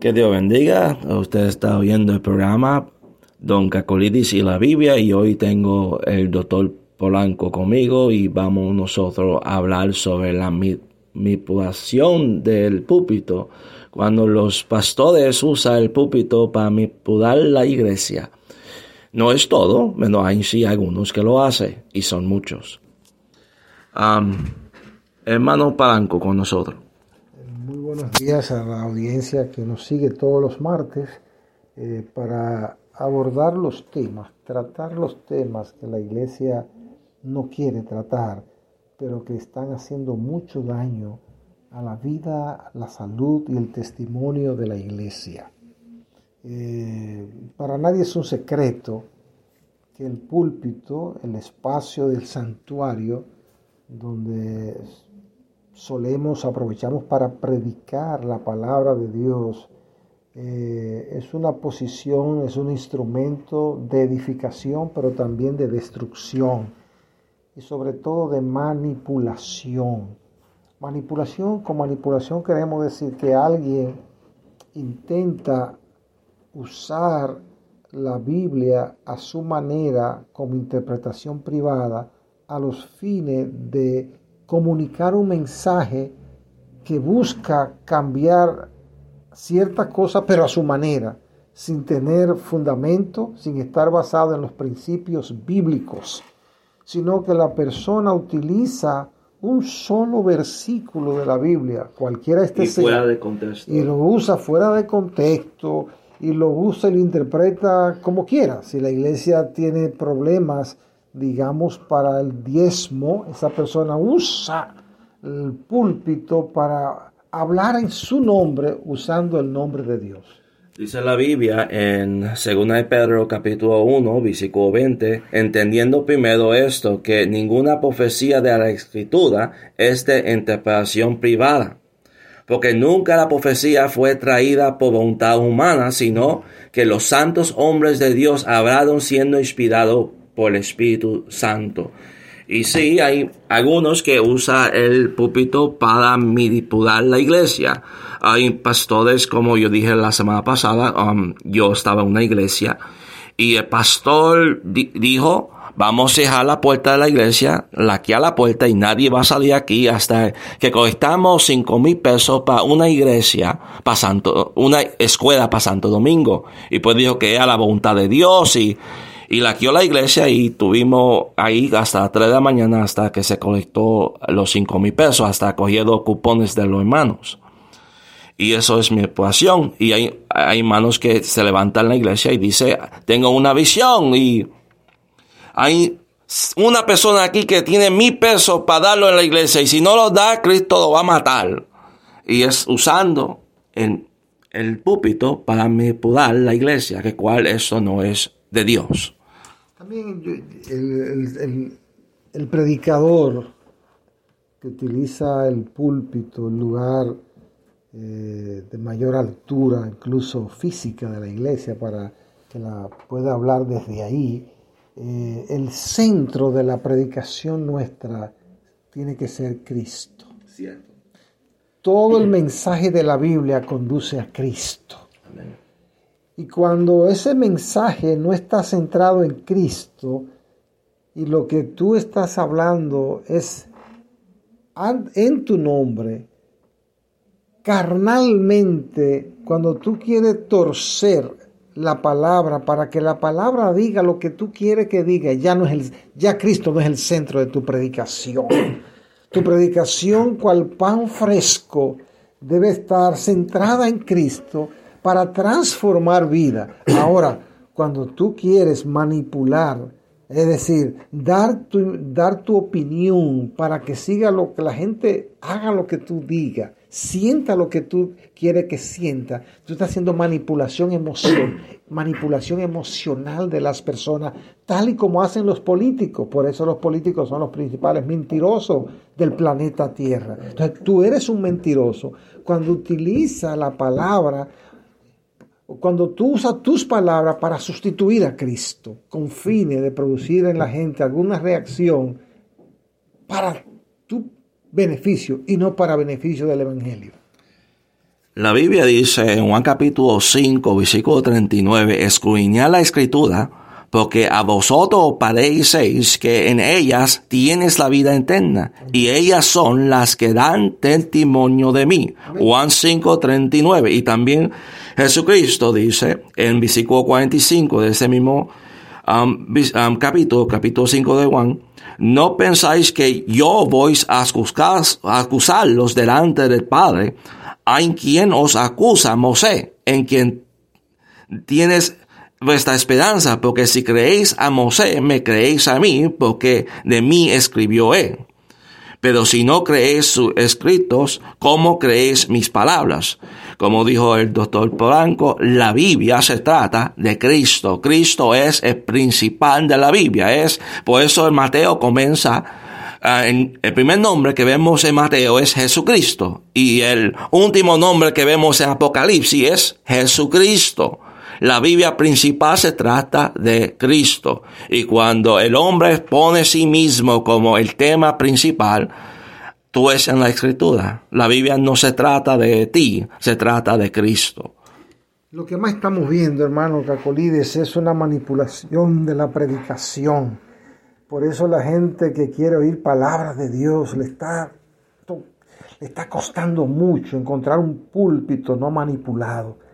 Que Dios bendiga. Usted está oyendo el programa Don Cacolidis y la Biblia y hoy tengo el doctor Polanco conmigo y vamos nosotros a hablar sobre la manipulación del púlpito cuando los pastores usan el púlpito para manipular la iglesia. No es todo, pero hay sí algunos que lo hacen y son muchos. hermano Polanco con nosotros buenos días a la audiencia que nos sigue todos los martes eh, para abordar los temas, tratar los temas que la iglesia no quiere tratar, pero que están haciendo mucho daño a la vida, la salud y el testimonio de la iglesia. Eh, para nadie es un secreto que el púlpito, el espacio del santuario, donde solemos, aprovechamos para predicar la palabra de Dios. Eh, es una posición, es un instrumento de edificación, pero también de destrucción y sobre todo de manipulación. Manipulación, con manipulación queremos decir que alguien intenta usar la Biblia a su manera como interpretación privada a los fines de comunicar un mensaje que busca cambiar cierta cosa, pero a su manera, sin tener fundamento, sin estar basado en los principios bíblicos, sino que la persona utiliza un solo versículo de la Biblia, cualquiera este y fuera de contexto. y lo usa fuera de contexto y lo usa y lo interpreta como quiera. Si la iglesia tiene problemas digamos, para el diezmo, esa persona usa el púlpito para hablar en su nombre usando el nombre de Dios. Dice la Biblia en 2 de Pedro capítulo 1, versículo 20, entendiendo primero esto, que ninguna profecía de la escritura es de interpretación privada, porque nunca la profecía fue traída por voluntad humana, sino que los santos hombres de Dios hablaron siendo inspirados por el Espíritu Santo. Y sí, hay algunos que usan el púlpito para manipular la iglesia. Hay pastores, como yo dije la semana pasada, um, yo estaba en una iglesia y el pastor dijo, vamos a dejar la puerta de la iglesia, la aquí a la puerta y nadie va a salir aquí hasta que colectamos cinco mil pesos para una iglesia, para una escuela para Santo Domingo. Y pues dijo que era la voluntad de Dios y y la quió la iglesia y tuvimos ahí hasta las 3 de la mañana hasta que se colectó los 5 mil pesos, hasta cogiendo cupones de los hermanos. Y eso es mi ecuación. Y hay, hay hermanos que se levantan en la iglesia y dice, tengo una visión y hay una persona aquí que tiene mil pesos para darlo en la iglesia y si no lo da, Cristo lo va a matar. Y es usando el, el púlpito para manipular la iglesia, que cual eso no es de Dios. También el, predicador que utiliza el púlpito, el lugar eh, de mayor altura, incluso física de la iglesia, para que la pueda hablar desde ahí, eh, el centro de la predicación nuestra tiene que ser Cristo. Todo el mensaje de la Biblia conduce a Cristo. Amén. Y cuando ese mensaje no está centrado en Cristo y lo que tú estás hablando es en tu nombre, carnalmente, cuando tú quieres torcer la palabra para que la palabra diga lo que tú quieres que diga, ya no es ya Cristo no es el centro de tu predicación. Tu predicación, cual pan fresco, debe estar centrada en Cristo para transformar vida. Ahora, cuando tú quieres manipular, es decir, dar tu, dar tu opinión para que siga lo que la gente haga lo que tú digas, sienta lo que tú quieres que sienta. Tú estás haciendo manipulación emoción, manipulación emocional de las personas, tal y como hacen los políticos. Por eso los políticos son los principales mentirosos del planeta Tierra. Entonces, tú eres un mentiroso cuando utiliza la palabra cuando tú usas tus palabras para sustituir a Cristo con fines de producir en la gente alguna reacción para tu beneficio y no para beneficio del Evangelio. La Biblia dice en Juan capítulo 5, versículo 39, escudriñad la escritura, porque a vosotros parecéis que en ellas tienes la vida eterna, y ellas son las que dan testimonio de mí. Juan 5, 39. Y también Jesucristo dice en versículo 45 de ese mismo um, um, capítulo, capítulo 5 de Juan, no pensáis que yo voy a, acusar, a acusarlos delante del Padre, hay quien os acusa, Mosé, en quien tienes vuestra esperanza, porque si creéis a Mosé, me creéis a mí, porque de mí escribió él. Pero si no creéis sus escritos, ¿cómo creéis mis palabras? Como dijo el doctor Polanco, la Biblia se trata de Cristo. Cristo es el principal de la Biblia. Es, por eso el Mateo comienza ah, el primer nombre que vemos en Mateo es Jesucristo y el último nombre que vemos en Apocalipsis es Jesucristo. La Biblia principal se trata de Cristo. Y cuando el hombre pone sí mismo como el tema principal, tú es en la escritura. La Biblia no se trata de ti, se trata de Cristo. Lo que más estamos viendo, hermano Cacolides, es una manipulación de la predicación. Por eso la gente que quiere oír palabras de Dios le está, le está costando mucho encontrar un púlpito no manipulado.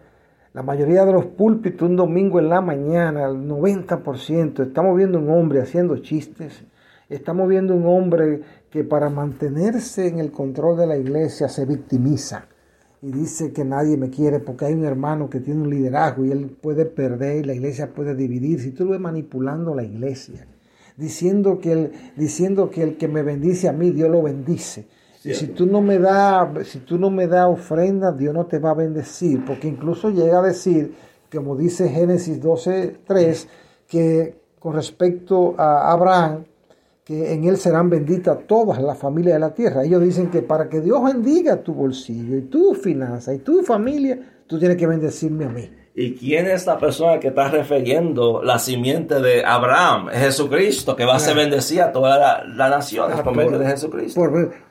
La mayoría de los púlpitos un domingo en la mañana, el 90%, estamos viendo un hombre haciendo chistes, estamos viendo un hombre que para mantenerse en el control de la iglesia se victimiza y dice que nadie me quiere porque hay un hermano que tiene un liderazgo y él puede perder y la iglesia puede dividir. Si tú lo ves manipulando la iglesia, diciendo que el, diciendo que el que me bendice a mí, Dios lo bendice. Si tú no me das, si tú no me das ofrenda, Dios no te va a bendecir, porque incluso llega a decir, como dice Génesis 12:3, que con respecto a Abraham, que en él serán benditas todas las familias de la tierra. Ellos dicen que para que Dios bendiga tu bolsillo y tu finanza y tu familia, tú tienes que bendecirme a mí. ¿Y quién es la persona que está refiriendo la simiente de Abraham? Jesucristo, que va a ser bendecida a toda la, la nación por medio de Jesucristo.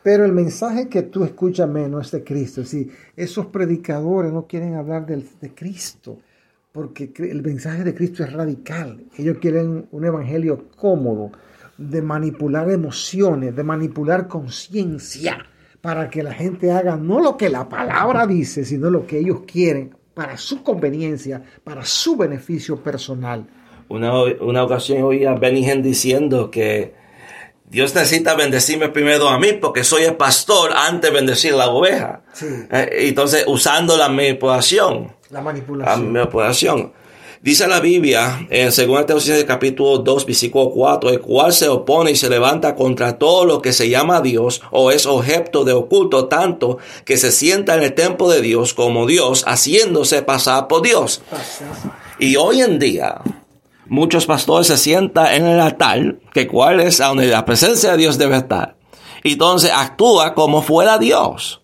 pero el mensaje que tú escuchas menos es de Cristo. Si esos predicadores no quieren hablar de, de Cristo, porque el mensaje de Cristo es radical. Ellos quieren un evangelio cómodo, de manipular emociones, de manipular conciencia, para que la gente haga no lo que la palabra dice, sino lo que ellos quieren para su conveniencia, para su beneficio personal. Una, una ocasión oí a Benny diciendo que Dios necesita bendecirme primero a mí porque soy el pastor antes de bendecir la oveja. Eh, entonces, usando la manipulación. La manipulación. La manipulación. Dice la Biblia en 2 Tesalonicenses capítulo 2 versículo 4, el cual se opone y se levanta contra todo lo que se llama Dios o es objeto de oculto tanto que se sienta en el templo de Dios como Dios haciéndose pasar por Dios. Y hoy en día muchos pastores se sientan en el altar, que cuál es donde la presencia de Dios debe estar. Y entonces actúa como fuera Dios.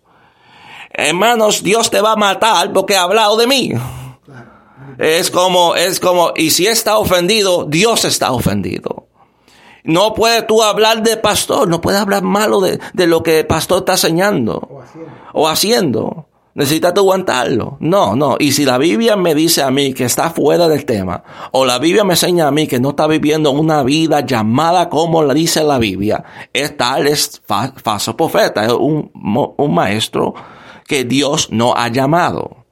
Hermanos, Dios te va a matar porque ha hablado de mí. Es como, es como, y si está ofendido, Dios está ofendido. No puedes tú hablar de pastor, no puedes hablar malo de, lo que el pastor está enseñando o haciendo. Necesitas aguantarlo. No, no. Y si la Biblia me dice a mí que está fuera del tema, o la Biblia me enseña a mí que no está viviendo una vida llamada como la dice la Biblia, es tal, es falso profeta, es un, un maestro que Dios no ha llamado.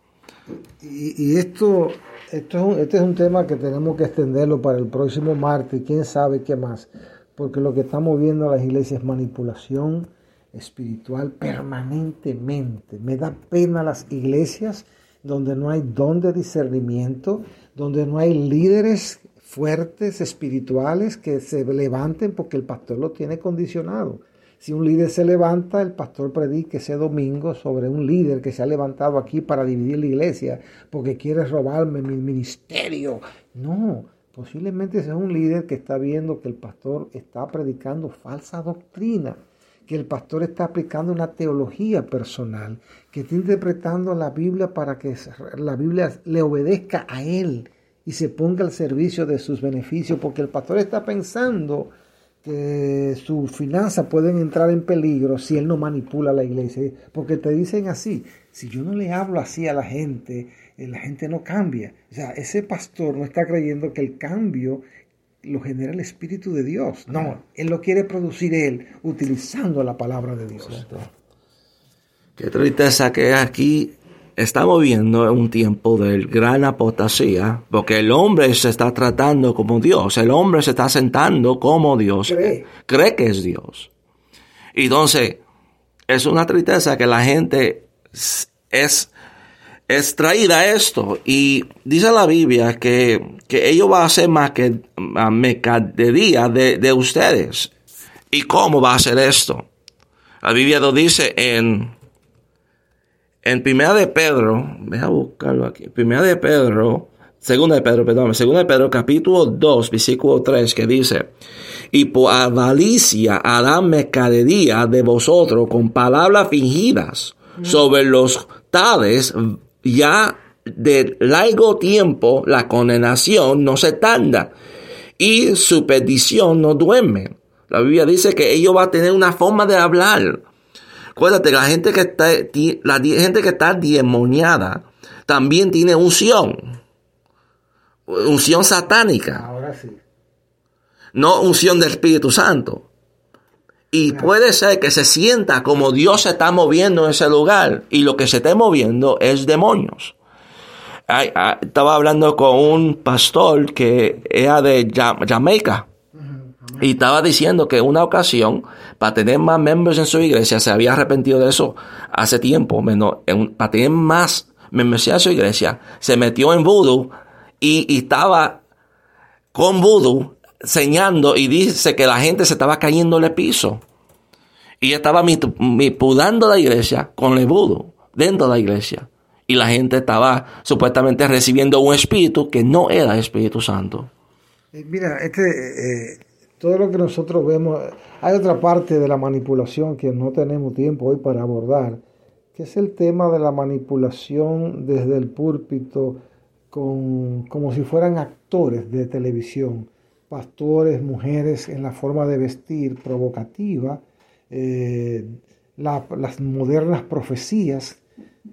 Y, y esto esto es un, este es un tema que tenemos que extenderlo para el próximo martes, quién sabe qué más, porque lo que estamos viendo en las iglesias es manipulación espiritual permanentemente. Me da pena las iglesias donde no hay don de discernimiento, donde no hay líderes fuertes espirituales que se levanten porque el pastor lo tiene condicionado. Si un líder se levanta, el pastor predique ese domingo sobre un líder que se ha levantado aquí para dividir la iglesia porque quiere robarme mi ministerio. No, posiblemente sea un líder que está viendo que el pastor está predicando falsa doctrina que el pastor está aplicando una teología personal, que está interpretando la Biblia para que la Biblia le obedezca a él y se ponga al servicio de sus beneficios, porque el pastor está pensando que sus finanzas pueden entrar en peligro si él no manipula la iglesia, porque te dicen así, si yo no le hablo así a la gente, eh, la gente no cambia. O sea, ese pastor no está creyendo que el cambio lo genera el Espíritu de Dios. No, Él lo quiere producir Él utilizando la palabra de Dios. Qué tristeza que aquí estamos viendo un tiempo de gran apostasía, porque el hombre se está tratando como Dios, el hombre se está sentando como Dios, cree, cree que es Dios. Y entonces, es una tristeza que la gente es es traída esto. Y dice la Biblia que, que ellos van a hacer más que mercadería de, de ustedes. ¿Y cómo va a hacer esto? La Biblia lo dice en, en Primera de Pedro, voy a buscarlo aquí, Primera de Pedro, Segunda de Pedro, perdón, Segunda de Pedro, capítulo 2, versículo 3, que dice, y por avaricia harán mercadería de vosotros con palabras fingidas sobre los tales ya de largo tiempo la condenación no se tarda y su petición no duerme. La Biblia dice que ellos va a tener una forma de hablar. Acuérdate, la gente que está, la gente que está demoniada también tiene unción. Unción satánica. Ahora sí. No unción del Espíritu Santo. Y puede ser que se sienta como Dios se está moviendo en ese lugar y lo que se esté moviendo es demonios. Ah, estaba hablando con un pastor que era de Jamaica y estaba diciendo que una ocasión para tener más miembros en su iglesia se había arrepentido de eso hace tiempo, menos, para tener más membresía en su iglesia se metió en voodoo y, estaba con voodoo señando y dice que la gente se estaba cayendo el piso. Y estaba pudando la iglesia con el budo dentro de la iglesia. Y la gente estaba supuestamente recibiendo un espíritu que no era Espíritu Santo. Eh, mira, este, eh, todo lo que nosotros vemos, hay otra parte de la manipulación que no tenemos tiempo hoy para abordar, que es el tema de la manipulación desde el púlpito con, como si fueran actores de televisión pastores, mujeres en la forma de vestir provocativa, eh, las modernas profecías,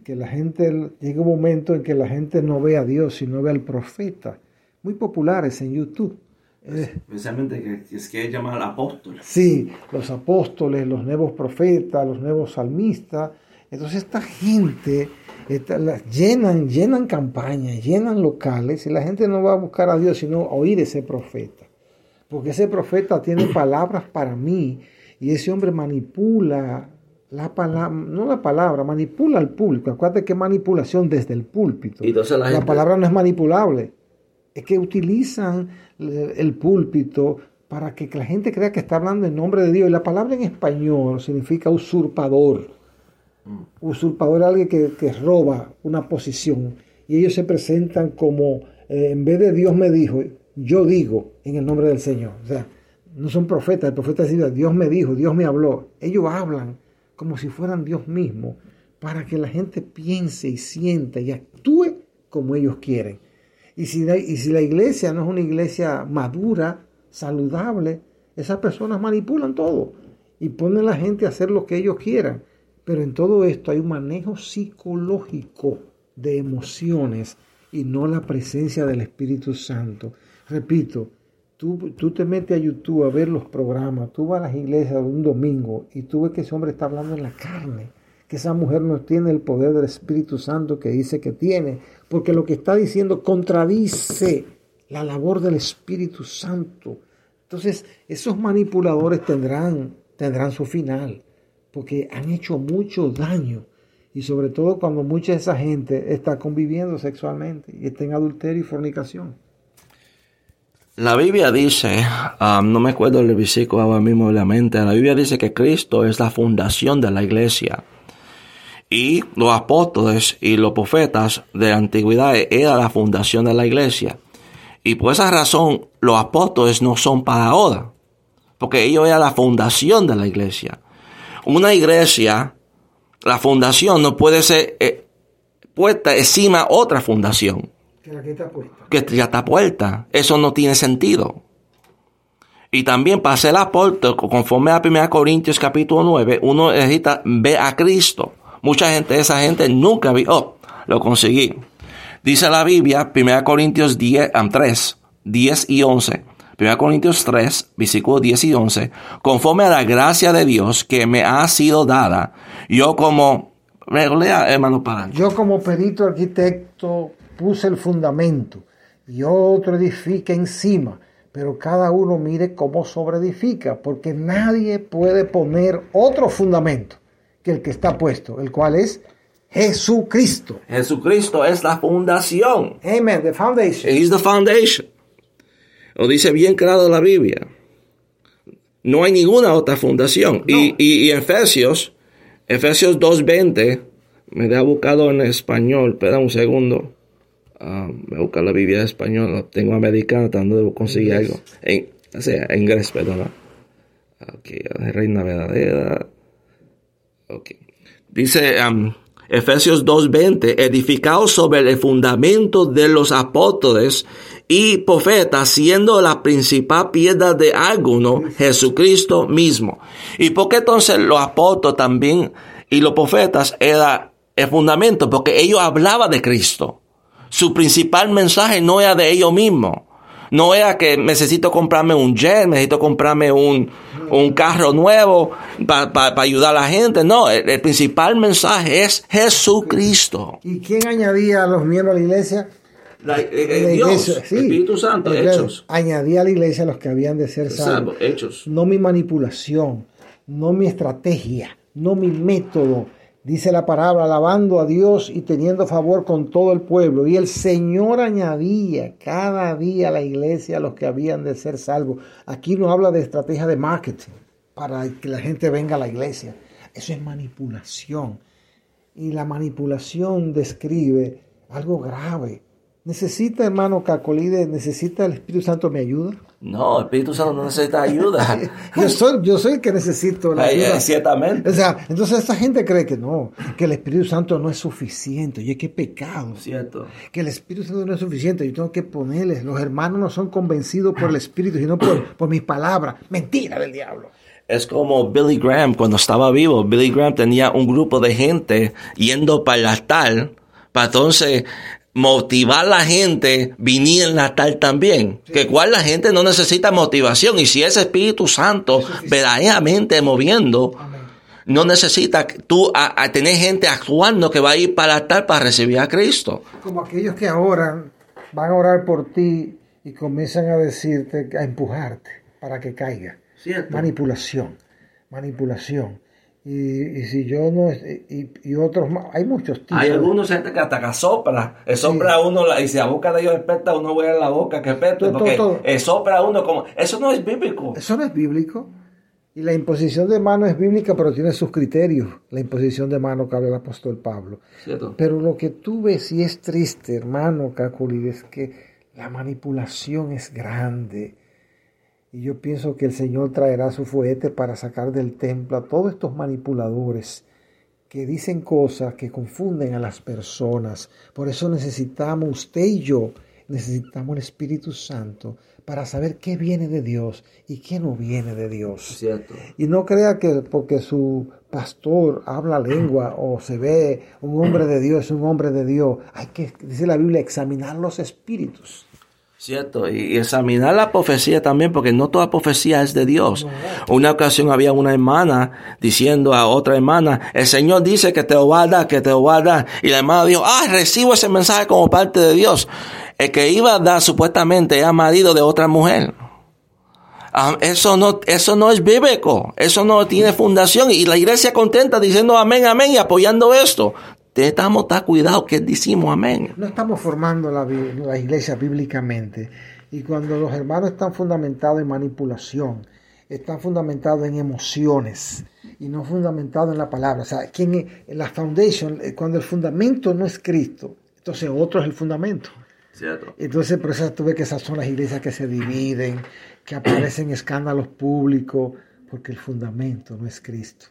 que la gente, llega un momento en que la gente no ve a Dios, sino ve al profeta, muy populares en YouTube. Especialmente que es que llaman apóstoles. Sí, los apóstoles, los nuevos profetas, los nuevos salmistas. Entonces esta gente llenan, llenan campañas, llenan locales y la gente no va a buscar a Dios sino a oír ese profeta. Porque ese profeta tiene palabras para mí y ese hombre manipula la palabra, no la palabra, manipula al público. Acuérdate que manipulación desde el púlpito. la, palabra no es manipulable. Es que utilizan el púlpito para que la gente crea que está hablando en nombre de Dios. Y la palabra en español significa usurpador. Usurpador es alguien que, roba una posición. Y ellos se presentan como, eh, en vez de Dios me dijo, yo digo en el nombre del Señor. O sea, no son profetas, el profeta dice, Dios me dijo, Dios me habló. Ellos hablan como si fueran Dios mismo para que la gente piense y sienta y actúe como ellos quieren. Y si, la, y si la iglesia no es una iglesia madura, saludable, esas personas manipulan todo y ponen a la gente a hacer lo que ellos quieran. Pero en todo esto hay un manejo psicológico de emociones y no la presencia del Espíritu Santo. Repito, tú, tú te metes a YouTube a ver los programas, tú vas a las iglesias un domingo y tú ves que ese hombre está hablando en la carne, esa mujer no tiene el poder del Espíritu Santo que dice que tiene, porque lo que está diciendo contradice la labor del Espíritu Santo. Entonces, esos manipuladores tendrán, tendrán su final porque han hecho mucho daño. Y sobre todo cuando mucha de esa gente está conviviendo sexualmente y está en adulterio y fornicación. La Biblia dice, um, no me acuerdo el versículo ahora mismo de la mente, la Biblia dice que Cristo es la fundación de la iglesia. Y los apóstoles y los profetas de la antigüedad eran la fundación de la iglesia. Y por esa razón los apóstoles no son para ahora, porque ellos eran la fundación de la iglesia. Una iglesia, la fundación no puede ser eh, puesta encima otra fundación. Que está puesta. Que ya está puesta. Eso no tiene sentido. Y también para ser apóstol, conforme a 1 Corintios capítulo 9, uno necesita ver a Cristo. Mucha gente, esa gente nunca vio, oh, lo conseguí. Dice la Biblia, 1 Corintios 10, 3, 10 y 11. 1 Corintios 3, versículos 10 y 11. Conforme a la gracia de Dios que me ha sido dada, yo como... Lea, hermano, para. Yo como perito arquitecto puse el fundamento y otro edifica encima, pero cada uno mire cómo sobreedifica, porque nadie puede poner otro fundamento que el que está puesto, el cual es Jesucristo. Jesucristo es la fundación. Amen, the foundation. He's the foundation. Lo dice bien claro la Biblia. No hay ninguna otra fundación. Y, y, Efesios, Efesios 2.20, me da buscado en español, espera un segundo. Uh, me busca la Biblia en español, tengo americana, tratando de conseguir algo. En, o sea, en inglés, perdón. Ok, Reina Verdadera. Ok. Dice um, Efesios 2.20, edificado sobre el fundamento de los apóstoles y profetas, siendo la principal piedra de alguno Jesucristo mismo. ¿Y por qué entonces los apóstoles también y los profetas era el fundamento? Porque ellos hablaban de Cristo. Su principal mensaje no era de ellos mismos. No era que necesito comprarme un jet, necesito comprarme un, un carro nuevo para ayudar a la gente. No, el, principal mensaje es Jesucristo. ¿Y quién añadía a los miembros de la iglesia? La, eh, eh, Dios, Espíritu Santo, hechos. Añadía a la iglesia los que habían de ser salvos. hechos. No mi manipulación, no mi estrategia, no mi método, Dice la palabra, alabando a Dios y teniendo favor con todo el pueblo. Y el Señor añadía cada día a la iglesia a los que habían de ser salvos. Aquí no habla de estrategia de marketing para que la gente venga a la iglesia. Eso es manipulación. Y la manipulación describe algo grave. ¿Necesita, hermano Cacolide, necesita el Espíritu Santo me ayuda? No, el Espíritu Santo no necesita ayuda. yo, soy, yo soy el que necesito la ayuda. Ciertamente. O sea, entonces esta gente cree que no, que el Espíritu Santo no es suficiente. Oye, qué pecado. Cierto. Que el Espíritu Santo no es suficiente. Yo tengo que ponerles. Los hermanos no son convencidos por el Espíritu, sino por, por mis palabras. Mentira del diablo. Es como Billy Graham cuando estaba vivo. Billy Graham tenía un grupo de gente yendo para el altar para entonces motivar a la gente viniera en la tal también. Que cual la gente no necesita motivación. Y si es Espíritu Santo verdaderamente moviendo, no necesita tú a, tener gente actuando que va a ir para tal para recibir a Cristo. Como aquellos que ahora van a orar por ti y comienzan a decirte, a empujarte para que caiga. Manipulación, manipulación. Y, si yo no y, y, otros más hay muchos tipos hay algunos gente que hasta que sopla sopla uno y si la boca de ellos espeta uno a la boca que espeta porque sopla uno como eso no es bíblico. Eso no es bíblico. Y la imposición de mano es bíblica pero tiene sus criterios. La imposición de mano que habla el apóstol Pablo. Pero lo que tú ves y es triste hermano Caculi es que la manipulación es grande y yo pienso que el Señor traerá su fuete para sacar del templo a todos estos manipuladores que dicen cosas que confunden a las personas. Por eso necesitamos, usted y yo, necesitamos el Espíritu Santo para saber qué viene de Dios y qué no viene de Dios. Cierto. Y no crea que porque su pastor habla lengua o se ve un hombre de Dios, es un hombre de Dios. Hay que, dice la Biblia, examinar los espíritus. Cierto, y examinar la profecía también, porque no toda profecía es de Dios. Una ocasión había una hermana diciendo a otra hermana, el Señor dice que te lo va a dar, que te lo va a dar. Y la hermana dijo, ah, recibo ese mensaje como parte de Dios. El que iba a dar supuestamente era marido de otra mujer. Ah, eso no, eso no es bíblico, eso no tiene fundación. Y la iglesia contenta diciendo amén, amén y apoyando esto necesitamos estar cuidado que decimos amén. No estamos formando la, la iglesia bíblicamente. Y cuando los hermanos están fundamentados en manipulación, están fundamentados en emociones y no fundamentados en la palabra. O sea, ¿quién es? la foundation, eh, cuando el fundamento no es Cristo, entonces otro es el fundamento. Cierto. Entonces, por eso tuve que esas son las iglesias que se dividen, que aparecen escándalos públicos, porque el fundamento no es Cristo.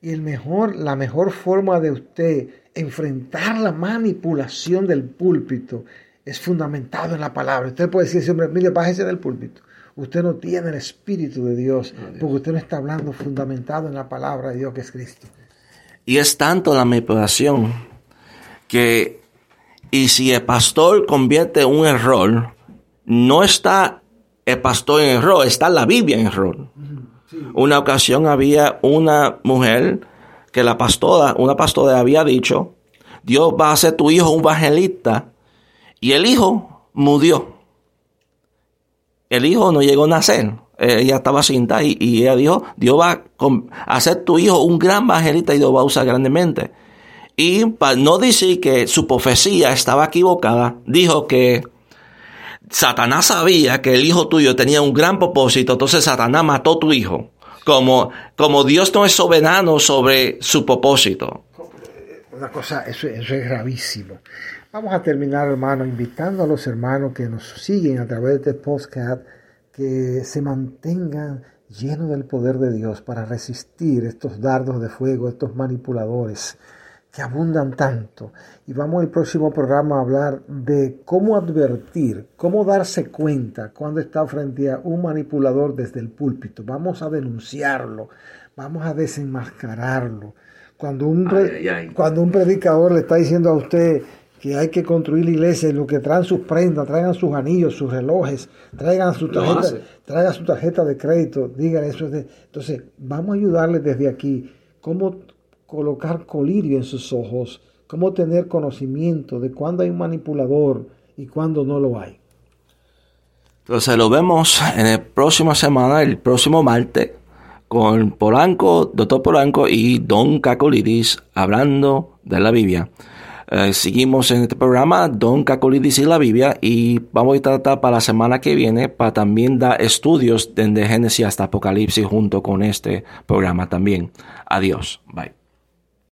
Y el mejor, la mejor forma de usted enfrentar la manipulación del púlpito es fundamentado en la palabra. Usted puede decir, hombre, mire, bájese del púlpito. Usted no tiene el Espíritu de Dios, porque usted no está hablando fundamentado en la palabra de Dios que es Cristo. Y es tanto la manipulación que, y si el pastor convierte un error, no está el pastor en error, está la Biblia en error. Una ocasión había una mujer que la pastora, una pastora había dicho, Dios va a hacer tu hijo un evangelista, y el hijo murió. El hijo no llegó a nacer. Ella estaba cinta y, y ella dijo, Dios va a hacer tu hijo un gran evangelista y Dios va a usar grandemente. Y para no decir que su profecía estaba equivocada, dijo que Satanás sabía que el hijo tuyo tenía un gran propósito, entonces Satanás mató a tu hijo. Como, como Dios no es soberano sobre su propósito. Una cosa, eso, eso es gravísimo. Vamos a terminar, hermano, invitando a los hermanos que nos siguen a través de este podcast que se mantengan llenos del poder de Dios para resistir estos dardos de fuego, estos manipuladores que abundan tanto. Y vamos el próximo programa a hablar de cómo advertir, cómo darse cuenta cuando está frente a un manipulador desde el púlpito. Vamos a denunciarlo, vamos a desenmascararlo. Cuando un, Cuando un predicador le está diciendo a usted que hay que construir la iglesia, lo que traen sus prendas, traigan sus anillos, sus relojes, traigan su tarjeta, traigan su tarjeta de crédito, digan eso. Entonces, vamos a ayudarles desde aquí cómo colocar colirio en sus ojos, cómo tener conocimiento de cuándo hay un manipulador y cuándo no lo hay. Entonces lo vemos en el próximo semana, el próximo martes, con Polanco, doctor Polanco y Don Cacolidis hablando de la Biblia. Eh, seguimos en este programa, Don Cacolidis y la Biblia, y vamos a tratar para la semana que viene para también dar estudios desde Génesis hasta Apocalipsis junto con este programa también. Adiós. Bye.